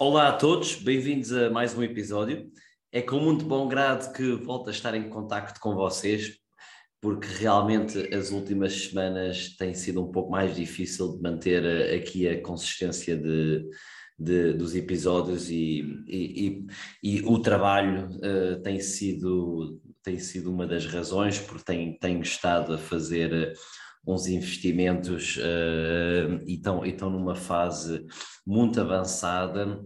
Olá a todos, bem-vindos a mais um episódio. É com muito bom grado que volto a estar em contacto com vocês, porque realmente as últimas semanas tem sido um pouco mais difícil de manter eh, aqui a consistência de, de dos episódios e, e, e, e o trabalho uh, tem, sido, tem sido uma das razões, porque tenho, tenho estado a fazer uns investimentos uh, e, estão, e estão numa fase muito avançada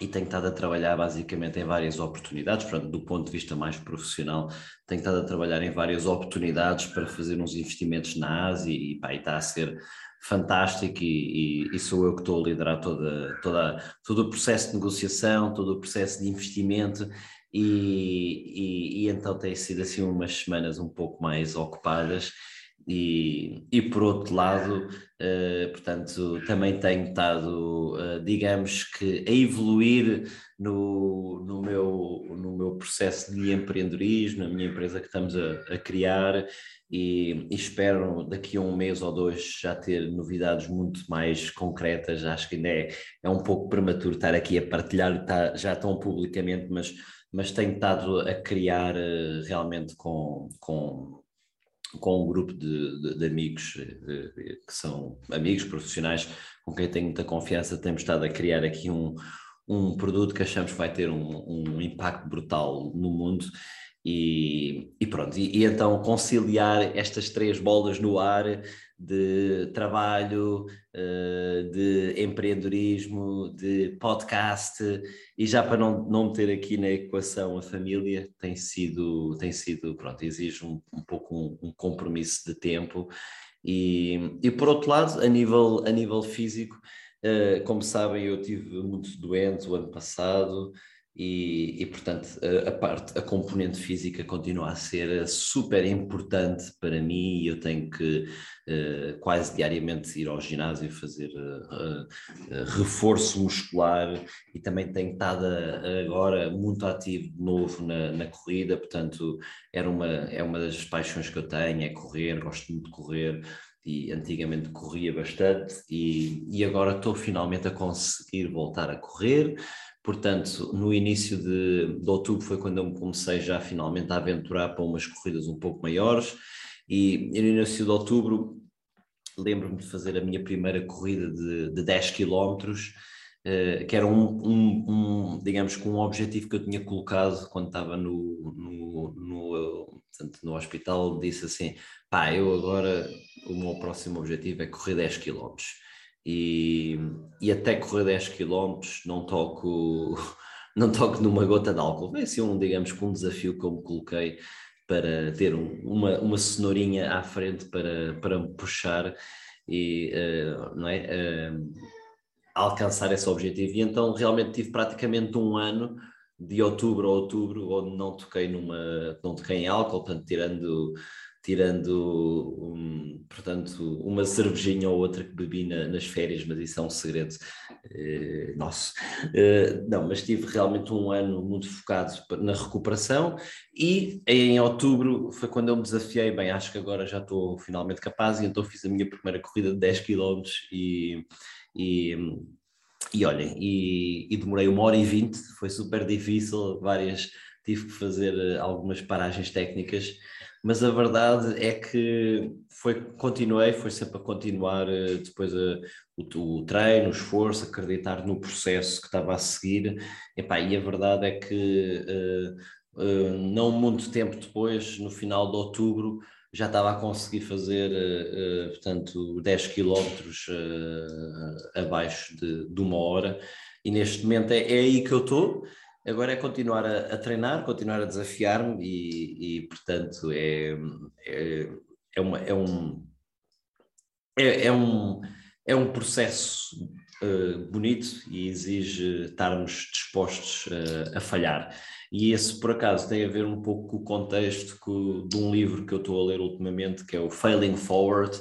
e tenho estado a trabalhar basicamente em várias oportunidades, do ponto de vista mais profissional, tenho estado a trabalhar em várias oportunidades para fazer uns investimentos na Ásia e, pá, e está a ser fantástico e, e, e, sou eu que estou a liderar toda, toda, todo o processo de negociação, todo o processo de investimento e, e então tem sido assim umas semanas um pouco mais ocupadas e, e por outro lado, uh, portanto, também tenho estado, uh, digamos que, a evoluir no, no, meu, no meu processo de empreendedorismo, na minha empresa que estamos a, a criar e, e, espero daqui a um mês ou dois já ter novidades muito mais concretas. Acho que ainda é, é um pouco prematuro estar aqui a partilhar tá, já tão publicamente, mas, mas tenho estado a criar uh, realmente com, com com um grupo de, de, de amigos de, que são amigos profissionais com quem tenho muita confiança, temos estado a criar aqui um, um produto que achamos que vai ter um, um impacto brutal no mundo. E, e pronto, e, e, então conciliar estas três bolas no ar de trabalho, eh, de empreendedorismo, de podcast, e já para não, não meter aqui na equação a família, tem sido, tem sido pronto, exige um, um pouco um, um, compromisso de tempo. E, e por outro lado, a nível, a nível físico, eh, como sabem, eu tive muito doente o ano passado, e, e, portanto a, parte, a componente física continua a ser super importante para mim e eu tenho que uh, quase diariamente ir ao ginásio fazer uh, reforço muscular e também tenho estado agora muito ativo de novo na, na, corrida, portanto era uma, é uma das paixões que eu tenho, é correr, gosto muito de correr, e antigamente corria bastante e, e agora estou finalmente a conseguir voltar a correr. Portanto, no início de, de outubro foi quando eu me comecei já finalmente a aventurar para umas corridas um pouco maiores. E, no início de outubro lembro-me de fazer a minha primeira corrida de, de 10 quilómetros Uh, que era um, um, um, digamos que um objetivo que eu tinha colocado quando estava no, no, no, portanto, no hospital, disse assim, pá, eu agora, o meu próximo objetivo é correr 10 quilómetros e, e até correr 10 km não toco, não toco numa gota de álcool. É assim um, digamos que um desafio que eu me coloquei para ter um, uma, uma cenourinha à frente para, para me puxar e uh, não é, uh, alcançar esse objetivo. E então realmente tive praticamente um ano de outubro a outubro onde não toquei numa não toquei em álcool, portanto tirando tirando, um, portanto, uma cervejinha ou outra que bebi na, nas férias, mas isso é um segredo uh, nosso. Uh, não, mas tive realmente um ano muito focado na recuperação e em outubro foi quando eu me desafiei, bem, acho que agora já estou finalmente capaz e então fiz a minha primeira corrida de 10 km e, e e olhem, e, e, demorei uma hora e vinte, foi super difícil, várias, tive que fazer eh, algumas paragens técnicas, mas a verdade é que foi, continuei, foi sempre a continuar eh, depois a, eh, o, o, treino, o esforço, acreditar no processo que estava a seguir, Epá, e a verdade é que uh, uh, não muito tempo depois, no final de outubro, já estava a conseguir fazer, uh, portanto, 10 quilómetros abaixo de, de, uma hora, e neste momento é, é aí que eu estou, Agora é continuar a, a treinar, continuar a desafiar-me e, e, portanto, é, é, é, uma, é, um, é, é, um, é um processo uh, bonito e exige estarmos dispostos uh, a falhar. E esse, por acaso, tem a ver um pouco com o contexto de um livro que eu estou a ler ultimamente, que é o Failing Forward.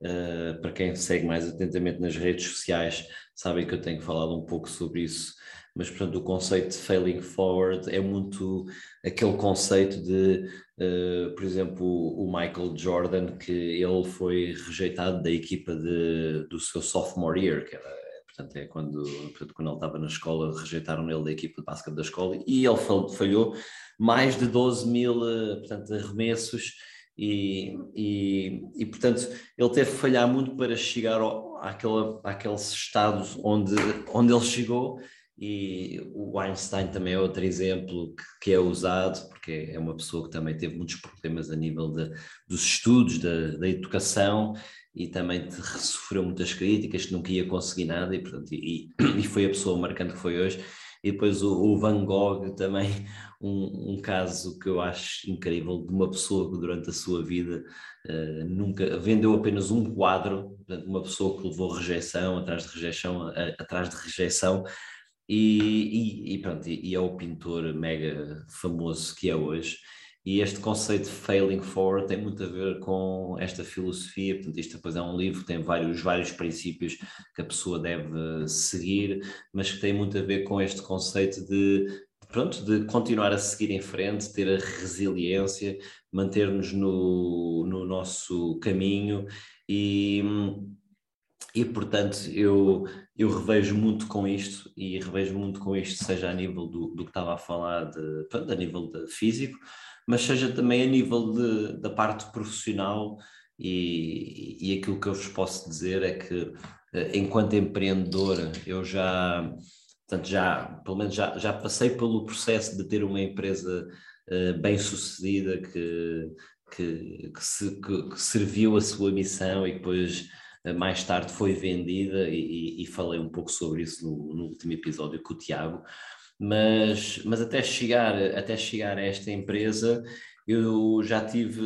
Uh, para quem segue mais atentamente nas redes sociais, sabem que eu tenho falado um pouco sobre isso mas portanto o conceito de failing forward é muito aquele conceito de, uh, por exemplo, o Michael Jordan, que ele foi rejeitado da equipa de, do seu sophomore year, que era, portanto, é quando, portanto, quando ele estava na escola, rejeitaram ele da equipa de basquete da escola e ele falhou mais de 12 mil eh, portanto, arremessos e, e, e, portanto ele teve que falhar muito para chegar ao, àquela, àqueles estados onde, onde ele chegou e o Einstein também é outro exemplo que, que, é usado, porque é uma pessoa que também teve muitos problemas a nível de, dos estudos, da, da educação, e também sofreu muitas críticas, que nunca ia conseguir nada, e, portanto, e, e foi a pessoa marcante que foi hoje. E depois o, o Van Gogh também, um, um, caso que eu acho incrível, de uma pessoa que durante a sua vida uh, nunca vendeu apenas um quadro, portanto, uma pessoa que levou rejeição atrás de rejeição, a, atrás de rejeição, e, e, e pronto, e, é o pintor mega famoso que é hoje. E este conceito de failing forward tem muito a ver com esta filosofia. Portanto, isto depois é um livro tem vários, vários princípios que a pessoa deve seguir, mas que tem muito a ver com este conceito de, pronto, de continuar a seguir em frente, ter a resiliência, manter-nos no, no nosso caminho e e portanto eu, eu revejo muito com isto e revejo muito com isto, seja a nível do, do que estava a falar, de, pronto, a nível de físico, mas seja também a nível de, da parte profissional e, e aquilo que eu vos posso dizer é que eh, enquanto empreendedor eu já, portanto, já, pelo menos já, já passei pelo processo de ter uma empresa uh, bem sucedida que, que, que, se, que, que serviu a sua missão e depois mais tarde foi vendida e, e, falei um pouco sobre isso no, no, último episódio com o Tiago, mas, mas até, chegar, até chegar a esta empresa eu já tive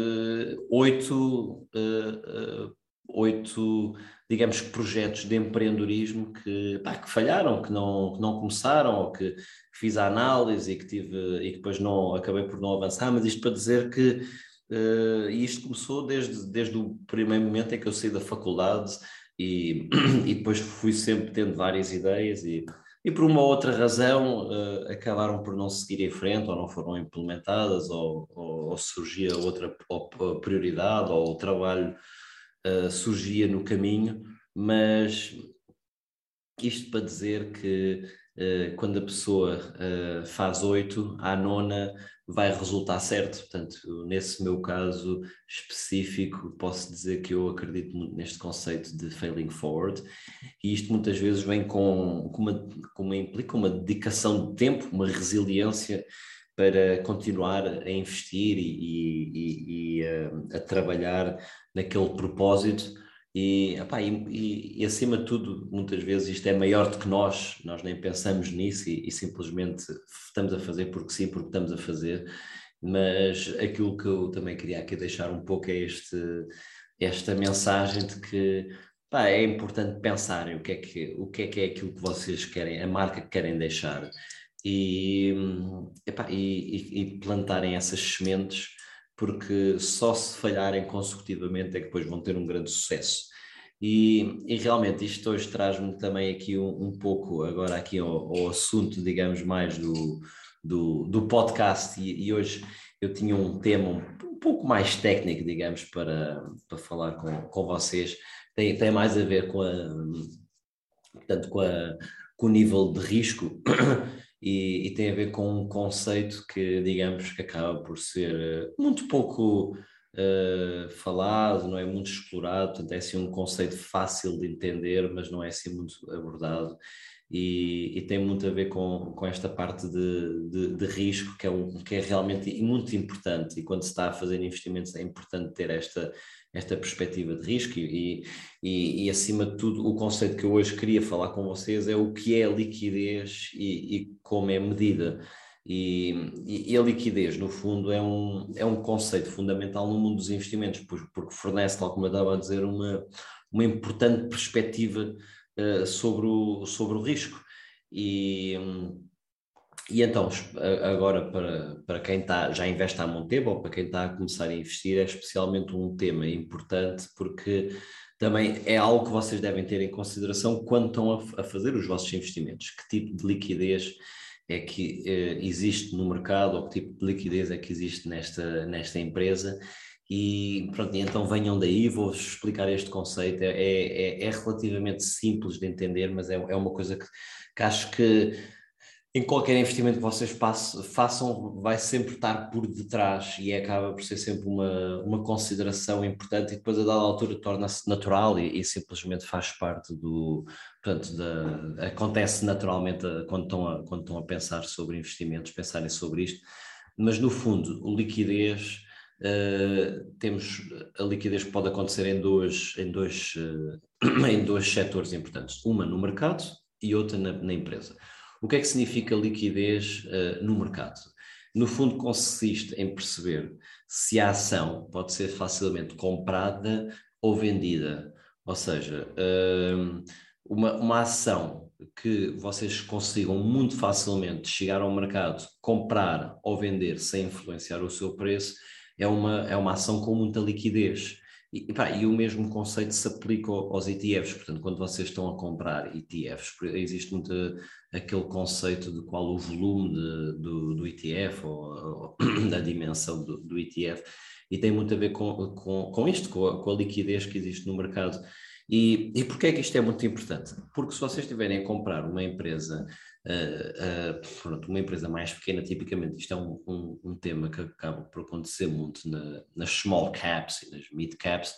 oito, uh, uh, oito digamos projetos de empreendedorismo que, pá, que falharam, que não, que não começaram, ou que fiz a análise e que tive e que depois não acabei por não avançar, mas isto para dizer que Uh, e isto começou desde, desde o primeiro momento em que eu saí da faculdade e, e depois fui sempre tendo várias ideias e, e por uma outra razão uh, acabaram por não seguir em frente ou não foram implementadas ou, ou, ou surgia outra prioridade ou o trabalho uh, surgia no caminho, mas isto para dizer que quando a pessoa faz oito, à nona vai resultar certo. Portanto, nesse meu caso específico, posso dizer que eu acredito muito neste conceito de failing forward, e isto muitas vezes vem com, com, uma, com uma implica uma dedicação de tempo, uma resiliência para continuar a investir e, e, e a, a trabalhar naquele propósito e, epá, e, e, e, acima de tudo, muitas vezes isto é maior do que nós, nós nem pensamos nisso e, e, simplesmente estamos a fazer porque sim, porque estamos a fazer. Mas aquilo que eu também queria aqui deixar um pouco é este, esta mensagem de que é importante pensarem o que, é que, o que é que é aquilo que vocês querem, a marca que querem deixar e, epá, e plantarem essas sementes porque só se falharem consecutivamente é que depois vão ter um grande sucesso. E, e realmente isto hoje traz-me também aqui um, um, pouco, agora aqui ao, ao, assunto, digamos, mais do, do, do podcast, e, e, hoje eu tinha um tema um, um, pouco mais técnico, digamos, para, para falar com, com vocês, tem, tem mais a ver com a, portanto, com, a, com o nível de risco e, e, tem a ver com um conceito que, digamos, que acaba por ser eh, muito pouco uh, falado, não é muito explorado, portanto é assim um conceito fácil de entender, mas não é assim muito abordado. E, e tem muito a ver com, com esta parte de, de, de, risco, que é, um, que é realmente muito importante. E quando se está a fazer investimentos, é importante ter esta, esta perspectiva de risco e, e, e, acima de tudo, o conceito que eu hoje queria falar com vocês é o que é liquidez e, e como é medida. E, a liquidez, no fundo, é um, é um conceito fundamental no mundo dos investimentos, porque fornece, tal como eu estava a dizer, uma, uma importante perspectiva uh, sobre, o, sobre o risco. E, e então, agora para, para quem está, já investe há muito tempo ou para quem está a começar a investir, é especialmente um tema importante porque também é algo que vocês devem ter em consideração quando estão a, a fazer os vossos investimentos. Que tipo de liquidez é que eh, existe no mercado ou que tipo de liquidez é que existe nesta, nesta empresa e pronto, então venham daí, vou-vos explicar este conceito, é, é, é, relativamente simples de entender, mas é, é uma coisa que, que acho que em qualquer investimento que vocês façam, vai sempre estar por detrás e acaba por ser sempre uma, uma consideração importante e depois a dada altura torna-se natural e, e, simplesmente faz parte do, portanto, da, acontece naturalmente quando estão, a, quando estão a pensar sobre investimentos, pensarem sobre isto, mas no fundo, liquidez, uh, temos, a liquidez pode acontecer em dois, em dois, uh, em dois setores importantes, uma no mercado e outra na, na empresa. O que é que significa liquidez uh, no mercado? No fundo, consiste em perceber se a ação pode ser facilmente comprada ou vendida. Ou seja, uh, uma, uma ação que vocês consigam muito facilmente chegar ao mercado, comprar ou vender sem influenciar o seu preço, é uma, é uma ação com muita liquidez. E, pá, e, o mesmo conceito se aplica aos ETFs, portanto, quando vocês estão a comprar ETFs, existe muito aquele conceito de qual o volume de, do, do, ETF ou, ou da dimensão do, do, ETF, e tem muito a ver com, com, com isto, com a, com a liquidez que existe no mercado. E, e porquê é que isto é muito importante? Porque se vocês estiverem a comprar uma empresa, uh, uh, uma empresa mais pequena, tipicamente isto é um, um, um tema que acaba por acontecer muito na, nas small caps e nas mid caps,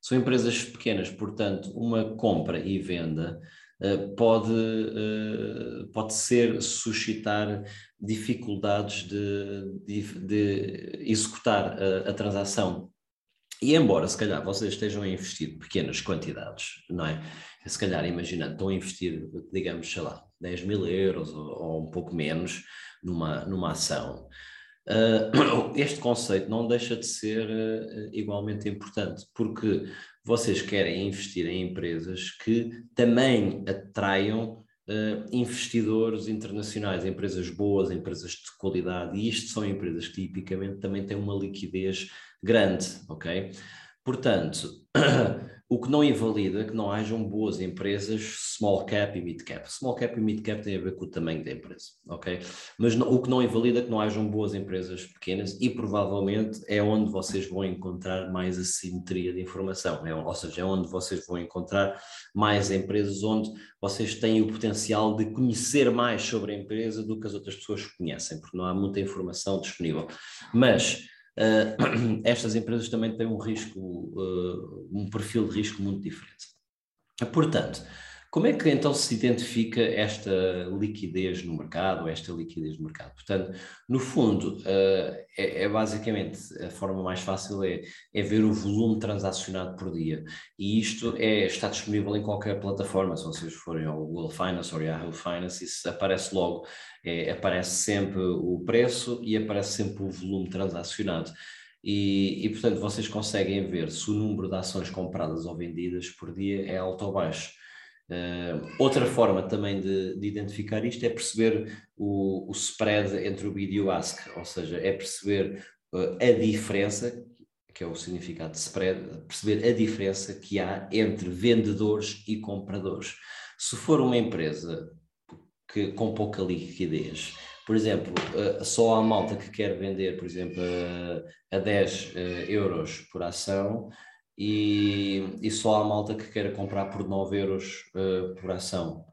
são empresas pequenas, portanto, uma compra e venda uh, pode, pode ser suscitar dificuldades de, de, de executar a, a transação e embora, se calhar, vocês estejam a investir pequenas quantidades, não é? Se calhar, imaginando, estão a investir, digamos, sei lá, 10 mil euros ou, ou um pouco menos numa, numa ação, uh, este conceito não deixa de ser uh, igualmente importante, porque vocês querem investir em empresas que também atraiam Uh, investidores internacionais, empresas boas, empresas de qualidade, e isto são empresas que tipicamente também têm uma liquidez grande, ok? Portanto, o que não invalida que não hajam boas empresas small cap e mid cap. Small cap e mid cap têm a ver com o tamanho da empresa, ok? Mas o que não invalida é que não hajam boas empresas pequenas e provavelmente é onde vocês vão encontrar mais assimetria de informação, é, ou seja, é onde vocês vão encontrar mais empresas onde vocês têm o potencial de conhecer mais sobre a empresa do que as outras pessoas conhecem, porque não há muita informação disponível. Mas uh, estas empresas também têm um risco, uh, um perfil de risco muito diferente. Portanto, como é que então se identifica esta liquidez no mercado, esta liquidez no mercado? Portanto, no fundo, uh, é, é, basicamente a forma mais fácil é, é, ver o volume transacionado por dia. E isto é, está disponível em qualquer plataforma. Se vocês forem ao Google Finance ou Yahoo Finance, isso aparece logo. É, aparece sempre o preço e aparece sempre o volume transacionado. E, e, portanto, vocês conseguem ver se o número de ações compradas ou vendidas por dia é alto ou baixo. Uh, outra forma também de, de, identificar isto é perceber o, o, spread entre o bid e o ask, ou seja, é perceber uh, a diferença, que é o significado de spread, perceber a diferença que há entre vendedores e compradores. Se for uma empresa que, com pouca liquidez, por exemplo, uh, só a malta que quer vender, por exemplo, a 10 euros por ação, e, e só há malta que queira comprar por 9 euros uh, por ação.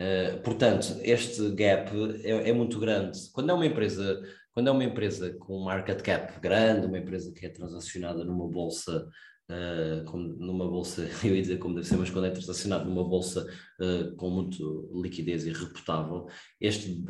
Uh, portanto, este gap é, é, muito grande. Quando é uma empresa, quando é uma empresa com market cap grande, uma empresa que é transacionada numa bolsa, uh, com, numa bolsa, eu ia dizer como deve ser, mas quando é transacionada numa bolsa uh, com muito liquidez e reputável, este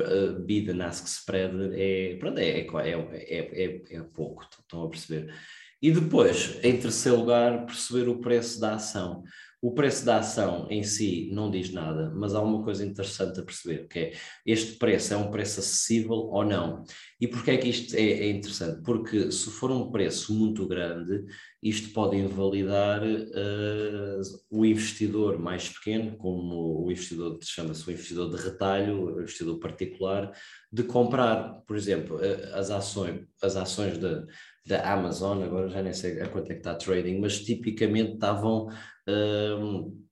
bid and ask spread é, pronto, é, é, é, é, é pouco, estão a perceber. E depois, em terceiro lugar, perceber o preço da ação. O preço da ação em si não diz nada, mas há uma coisa interessante a perceber, que é este preço é um preço acessível ou não. E porquê é que isto é, é interessante? Porque se for um preço muito grande, isto pode invalidar uh, o investidor mais pequeno, como o investidor, chama-se o investidor de retalho, o investidor particular, de comprar, por exemplo, uh, as ações, as ações da, da Amazon, agora já nem sei a quanto é que está trading, mas tipicamente estavam uh,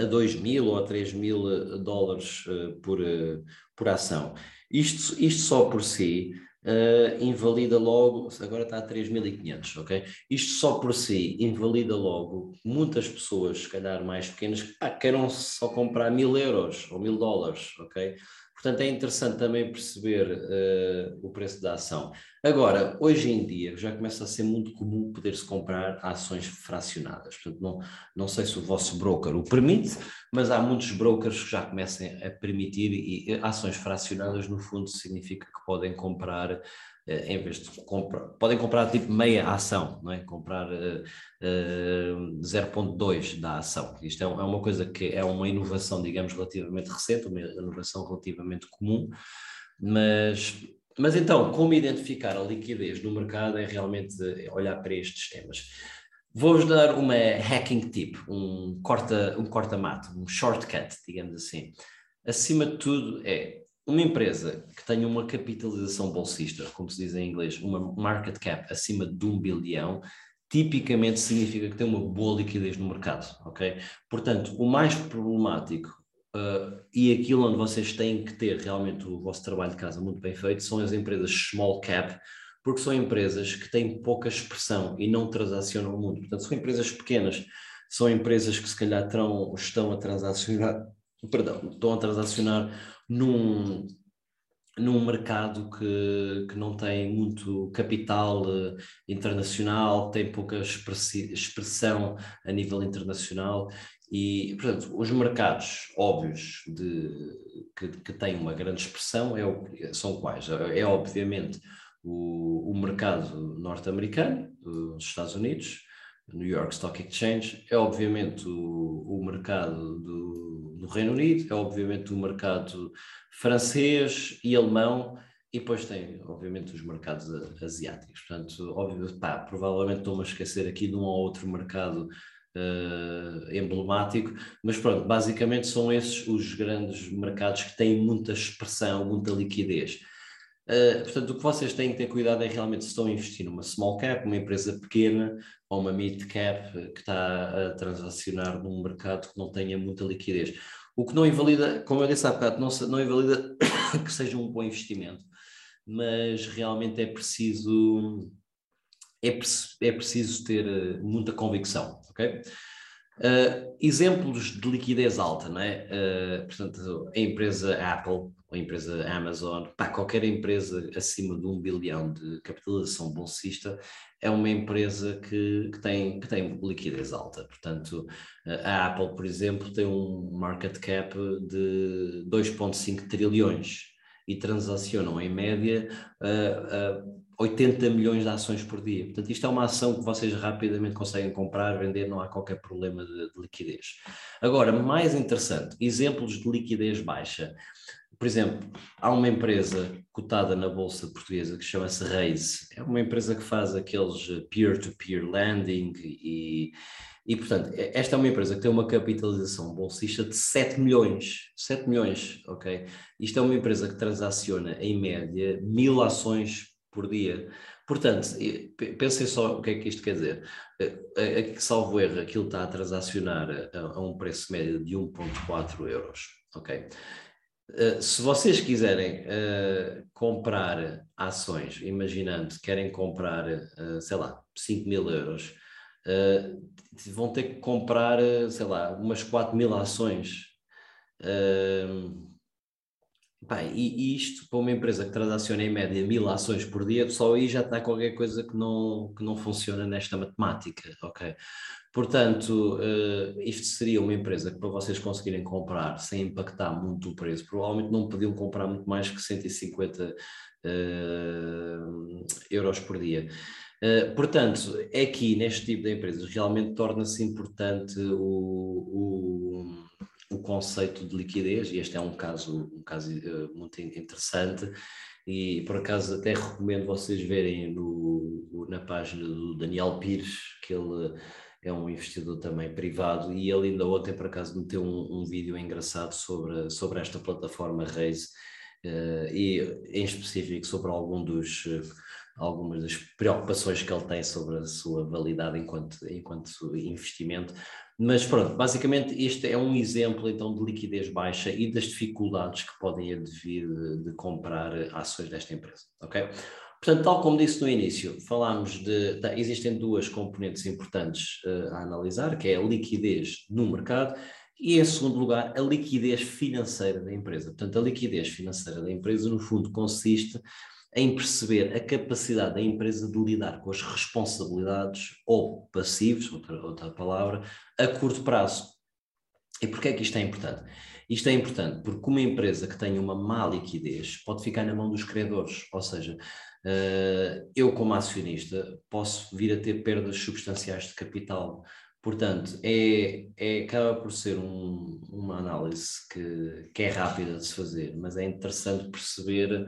a 2 mil ou a 3 mil dólares por, por ação. Isto, isto só por si uh, invalida logo, agora está a 3.500, ok? Isto só por si invalida logo muitas pessoas, se calhar mais pequenas, que pá, queiram só comprar mil euros ou mil dólares, ok? Portanto, é interessante também perceber uh, o preço da ação. Agora, hoje em dia, já começa a ser muito comum poder-se comprar ações fracionadas. Portanto, não, não sei se o vosso broker o permite, mas há muitos brokers que já começam a permitir e ações fracionadas, no fundo, significa que podem comprar em vez de comprar, podem comprar tipo meia ação, não é? Comprar uh, uh, 0.2 da ação. Isto é, é, uma coisa que é uma inovação, digamos, relativamente recente, uma inovação relativamente comum, mas, mas então, como identificar a liquidez no mercado é realmente olhar para estes temas. Vou-vos dar uma hacking tip, um corta-mato, um, corta um shortcut, digamos assim. Acima de tudo é uma empresa que tenha uma capitalização bolsista, como se diz em inglês, uma market cap acima de um bilhão, tipicamente significa que tem uma boa liquidez no mercado, ok? Portanto, o mais problemático uh, e aquilo onde vocês têm que ter realmente o vosso trabalho de casa muito bem feito são as empresas small cap, porque são empresas que têm pouca expressão e não transacionam muito. Portanto, são empresas pequenas, são empresas que se calhar terão, estão a transacionar, perdão, estão a transacionar num, num mercado que, que não tem muito capital uh, internacional, tem pouca expressão a nível internacional e, portanto, os mercados óbvios de, que, que têm uma grande expressão é, são quais? É, é obviamente o, o mercado norte-americano, dos Estados Unidos, New York Stock Exchange, é obviamente o, o mercado do, do, Reino Unido, é obviamente o mercado francês e alemão, e depois tem, obviamente, os mercados asiáticos. Portanto, óbvio, pá, provavelmente estou-me a esquecer aqui de um ou outro mercado uh, emblemático, mas pronto, basicamente são esses os grandes mercados que têm muita expressão, muita liquidez. Uh, portanto, o que vocês têm que ter cuidado é realmente se estão a investir numa small cap, uma empresa pequena ou uma mid cap que está a transacionar num mercado que não tenha muita liquidez. O que não invalida, como eu disse há bocado, não, não invalida que seja um bom investimento, mas realmente é preciso é, é preciso ter eh, muita convicção, ok? Uh, exemplos de liquidez alta, não é? Uh, portanto, a empresa Apple, a empresa Amazon, qualquer empresa acima de um bilhão de capitalização bolsista é uma empresa que, que, tem, que tem liquidez alta. Portanto, a Apple, por exemplo, tem um market cap de 2,5 trilhões e transacionam em média uh, uh, 80 milhões de ações por dia. Portanto, isto é uma ação que vocês rapidamente conseguem comprar, vender, não há qualquer problema de, de liquidez. Agora, mais interessante, exemplos de liquidez baixa. Por exemplo, há uma empresa cotada na Bolsa Portuguesa que chama-se Raise. É uma empresa que faz aqueles peer-to-peer -peer lending e, e, portanto, esta é uma empresa que tem uma capitalização bolsista de 7 milhões. 7 milhões, ok? Isto é uma empresa que transaciona, em média, mil ações por dia. Portanto, pensem só o que é que isto quer dizer. Salvo erro, aquilo está a transacionar a, a um preço médio de 1,4 euros. Ok? Uh, se vocês quiserem uh, comprar ações, imaginando que querem comprar, uh, sei lá, 5 mil euros, vão ter que comprar, sei lá, umas 4 mil ações. Bem, e, isto para uma empresa que transaciona em média mil ações por dia, só aí já está qualquer coisa que não, que não funciona nesta matemática, ok? Portanto, uh, isto seria uma empresa que para vocês conseguirem comprar sem impactar muito o preço, provavelmente não podiam comprar muito mais que 150 uh, eh, euros por dia. Uh, portanto, aqui neste tipo de empresas realmente torna-se importante o, o, conceito de liquidez, e este é um caso, um caso uh, muito interessante, e por acaso até recomendo vocês verem no, na página do Daniel Pires, que ele é um investidor também privado, e ele ainda ontem por acaso meteu um, um vídeo engraçado sobre, sobre esta plataforma Raise, uh, e em específico sobre algum dos algumas das preocupações que ele tem sobre a sua validade enquanto, enquanto investimento. Mas pronto, basicamente este é um exemplo então de liquidez baixa e das dificuldades que podem advir de, de comprar ações desta empresa, ok? Portanto, tal como disse no início, falámos de, de existem duas componentes importantes uh, a analisar, que é a liquidez no mercado e, em segundo lugar, a liquidez financeira da empresa. Portanto, a liquidez financeira da empresa, no fundo, consiste em perceber a capacidade da empresa de lidar com as responsabilidades ou passivos, outra, outra palavra, a curto prazo. E porquê é que isto é importante? Isto é importante porque uma empresa que tenha uma má liquidez pode ficar na mão dos credores, ou seja, eh, eu como acionista posso vir a ter perdas substanciais de capital. Portanto, é, é, acaba por ser um, uma análise que, que é rápida de se fazer, mas é interessante perceber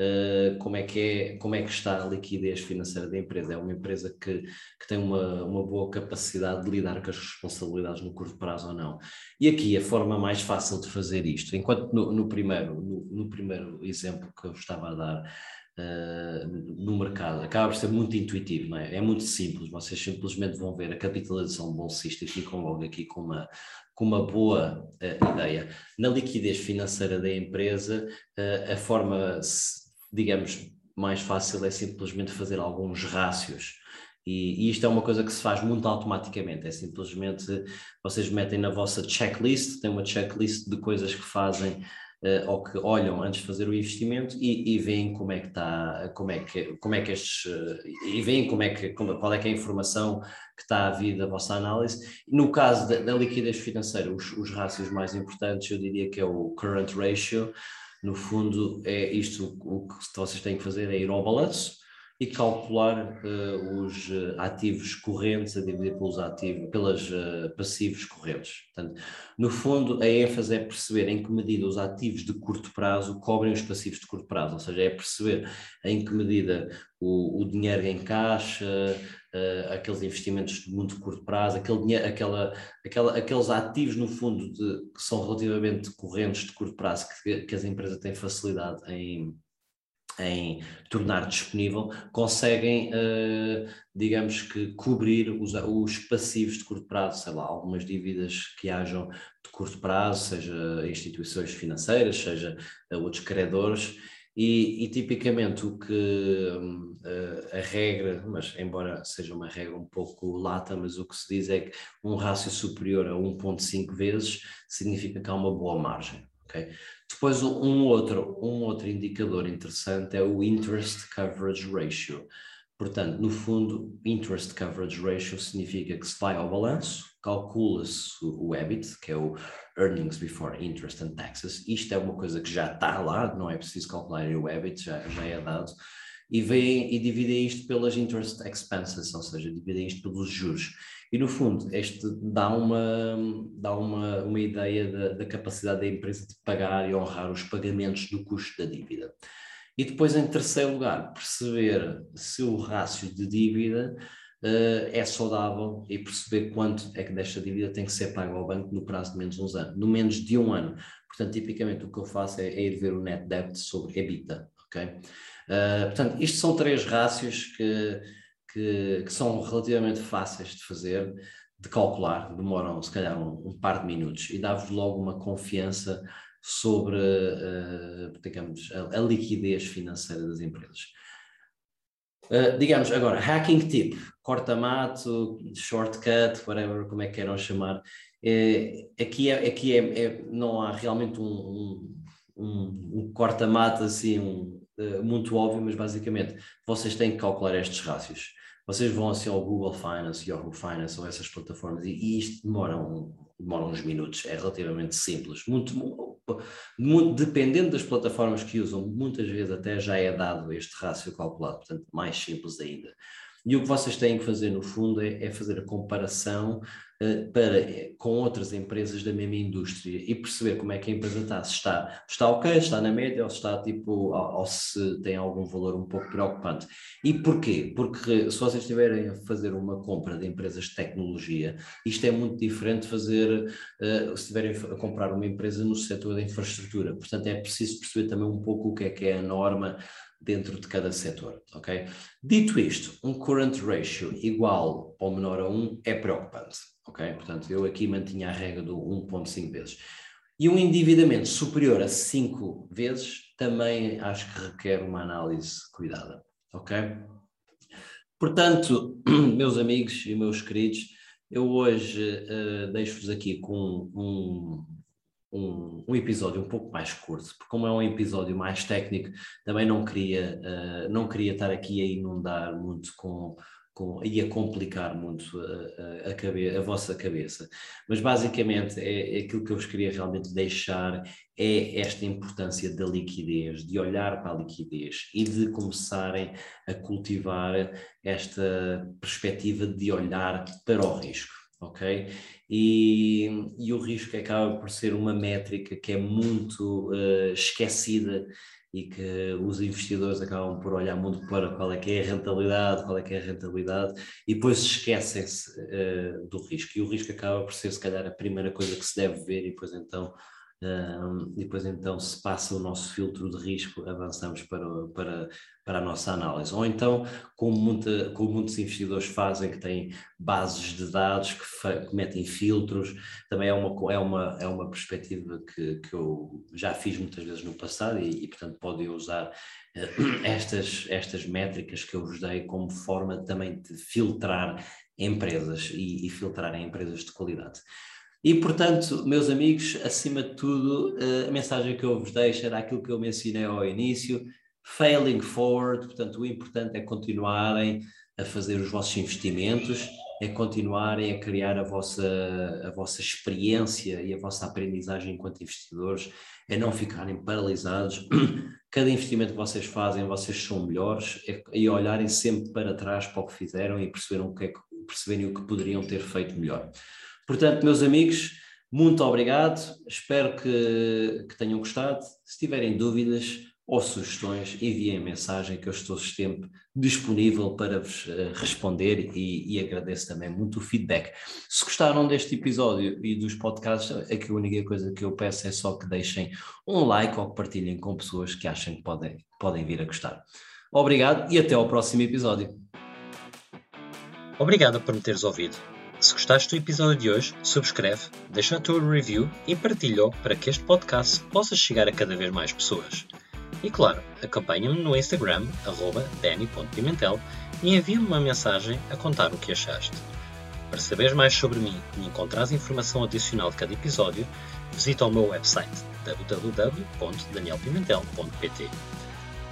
Uh, como, é que é, como é que está a liquidez financeira da empresa. É uma empresa que, que tem uma, uma boa capacidade de lidar com as responsabilidades no curto prazo ou não. E aqui a forma mais fácil de fazer isto, enquanto no, no primeiro, no, no, primeiro exemplo que eu estava a dar, Uh, no mercado. Acaba por ser muito intuitivo, não é? É muito simples. Vocês simplesmente vão ver a capitalização bolsista e ficam logo aqui com uma, com uma boa uh, ideia. Na liquidez financeira da empresa, a forma digamos, mais fácil é simplesmente fazer alguns rácios. E, e, isto é uma coisa que se faz muito automaticamente, é simplesmente vocês metem na vossa checklist, tem uma checklist de coisas que fazem uh, ou que olham antes de fazer o investimento e, e veem como é que está, como é que, como é que estes, uh, e veem como é que, como, qual é que é a informação que está a vir da vossa análise. No caso da, da liquidez financeira, os, os rácios mais importantes eu diria que é o current ratio, no fundo, é isto o que vocês têm que fazer é ir ao balanço e calcular uh, os uh, ativos correntes a dividir pelos ativos, pelas uh, passivos correntes. Portanto, no fundo, a ênfase é perceber em que medida os ativos de curto prazo cobrem os passivos de curto prazo, ou seja, é perceber em que medida o, o dinheiro em caixa, uh, aqueles investimentos de muito curto prazo, aquele dinheiro, aquela, aquela, aqueles ativos, no fundo, de, que são relativamente correntes de curto prazo, que, que as empresas têm facilidade em, em tornar disponível, conseguem, uh, digamos que, cobrir os, os, passivos de curto prazo, sei lá, algumas dívidas que hajam de curto prazo, seja instituições financeiras, seja uh, outros credores, e, e, tipicamente o que uh, a regra, mas embora seja uma regra um pouco lata, mas o que se diz é que um rácio superior a 1.5 vezes significa que há uma boa margem. Okay? Depois um outro, um outro indicador interessante é o Interest Coverage Ratio. Portanto, no fundo, Interest Coverage Ratio significa que se vai ao balanço, calcula-se o EBIT, que é o Earnings Before Interest and Taxes. Isto é uma coisa que já está lá, não é preciso calcular o EBIT, já, já é dado. E, vem, e dividem isto pelas interest expenses, ou seja, dividem isto pelos juros. E no fundo, este dá uma, dá uma, uma ideia da, da capacidade da empresa de pagar e honrar os pagamentos do custo da dívida. E depois, em terceiro lugar, perceber se o rácio de dívida uh, é saudável e perceber quanto é que desta dívida tem que ser pago ao banco no prazo de menos de uns anos, no menos de um ano. Portanto, tipicamente o que eu faço é, é ir ver o net debt sobre EBITDA, ok? Uh, portanto, isto são três rácios que, que, que, são relativamente fáceis de fazer, de calcular, demoram se calhar um, um par de minutos e dá-vos logo uma confiança sobre, uh, digamos, a, a liquidez financeira das empresas. Uh, digamos agora, hacking tip, corta-mato, shortcut, whatever, como é que queiram chamar. É, aqui é, aqui é, é, não há realmente um, um, um, um corta-mato assim um, uh, muito óbvio, mas basicamente vocês têm que calcular estes rácios. Vocês vão assim ao Google Finance, Yahoo Finance ou essas plataformas e, e isto demora, um, demora uns minutos, é relativamente simples, muito, muito, dependendo das plataformas que usam, muitas vezes até já é dado este rácio calculado, portanto, mais simples ainda. E o que vocês têm que fazer, no fundo, é, é fazer a comparação para, eh, com outras empresas da mesma indústria e perceber como é que a empresa está. Se está, está ok, está na média, ou se está tipo, ou, ou se tem algum valor um pouco preocupante. E porquê? Porque se vocês estiverem a fazer uma compra de empresas de tecnologia, isto é muito diferente de fazer, uh, se estiverem a comprar uma empresa no setor da infraestrutura. Portanto, é preciso perceber também um pouco o que é que é a norma dentro de cada setor, ok? Dito isto, um current ratio igual ou menor a 1 é preocupante, ok? Portanto, eu aqui mantinha a regra do 1.5 vezes. E um endividamento superior a 5 vezes também acho que requer uma análise cuidada, ok? Portanto, meus amigos e meus queridos, eu hoje uh, deixo-vos aqui com um, um, um, episódio um pouco mais curto, porque como é um episódio mais técnico, também não queria, uh, não queria estar aqui a inundar muito com, com e a complicar muito a, a, a, a vossa cabeça. Mas basicamente é, é, aquilo que eu vos queria realmente deixar é esta importância da liquidez, de olhar para a liquidez e de começarem a cultivar esta perspectiva de olhar para o risco ok? E, e o risco acaba por ser uma métrica que é muito uh, esquecida e que os investidores acabam por olhar muito para qual é que é a rentabilidade, qual é que é a rentabilidade, e depois esquecem-se uh, do risco. E o risco acaba por ser, se calhar, a primeira coisa que se deve ver, e depois então um, e depois então se passa o nosso filtro de risco, avançamos para, para, para a nossa análise. Ou então, como, muita, como muitos investidores fazem, que têm bases de dados, que, que metem filtros, também é uma, é uma, é uma perspectiva que, que eu já fiz muitas vezes no passado e, e portanto, podem usar uh, estas, estas métricas que eu vos dei como forma também de filtrar empresas e, e filtrar empresas de qualidade. E, portanto, meus amigos, acima de tudo, eh, a mensagem que eu vos deixo era aquilo que eu mencionei ao início: failing forward. Portanto, o importante é continuarem a fazer os vossos investimentos, é continuarem a criar a vossa, a vossa experiência e a vossa aprendizagem enquanto investidores, é não ficarem paralisados. Cada investimento que vocês fazem, vocês são melhores é, e olharem sempre para trás para o que fizeram e perceberem o que, é perceberem o que poderiam ter feito melhor. Portanto, meus amigos, muito obrigado. Espero que, que tenham gostado. Se tiverem dúvidas ou sugestões, enviem mensagem que eu estou sempre disponível para vos uh, responder e, e, agradeço também muito o feedback. Se gostaram deste episódio e dos podcasts, é que a única coisa que eu peço é só que deixem um like ou que partilhem com pessoas que acham que podem, podem vir a gostar. Obrigado e até ao próximo episódio. Obrigado por me teres ouvido. Se gostaste do episódio de hoje, subscreve, deixa a tua review e partilha-o para que este podcast possa chegar a cada vez mais pessoas. E claro, acompanha-me no Instagram, danny.pimentel, e envia-me uma mensagem a contar o que achaste. Para saberes mais sobre mim e encontrares informação adicional de cada episódio, visita o meu website www.danielpimentel.pt.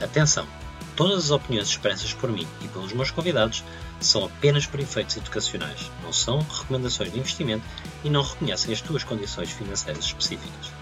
Atenção! Todas as opiniões expressas por mim e pelos meus convidados são apenas por efeitos educacionais, não são recomendações de investimento e não reconhecem as tuas condições financeiras específicas.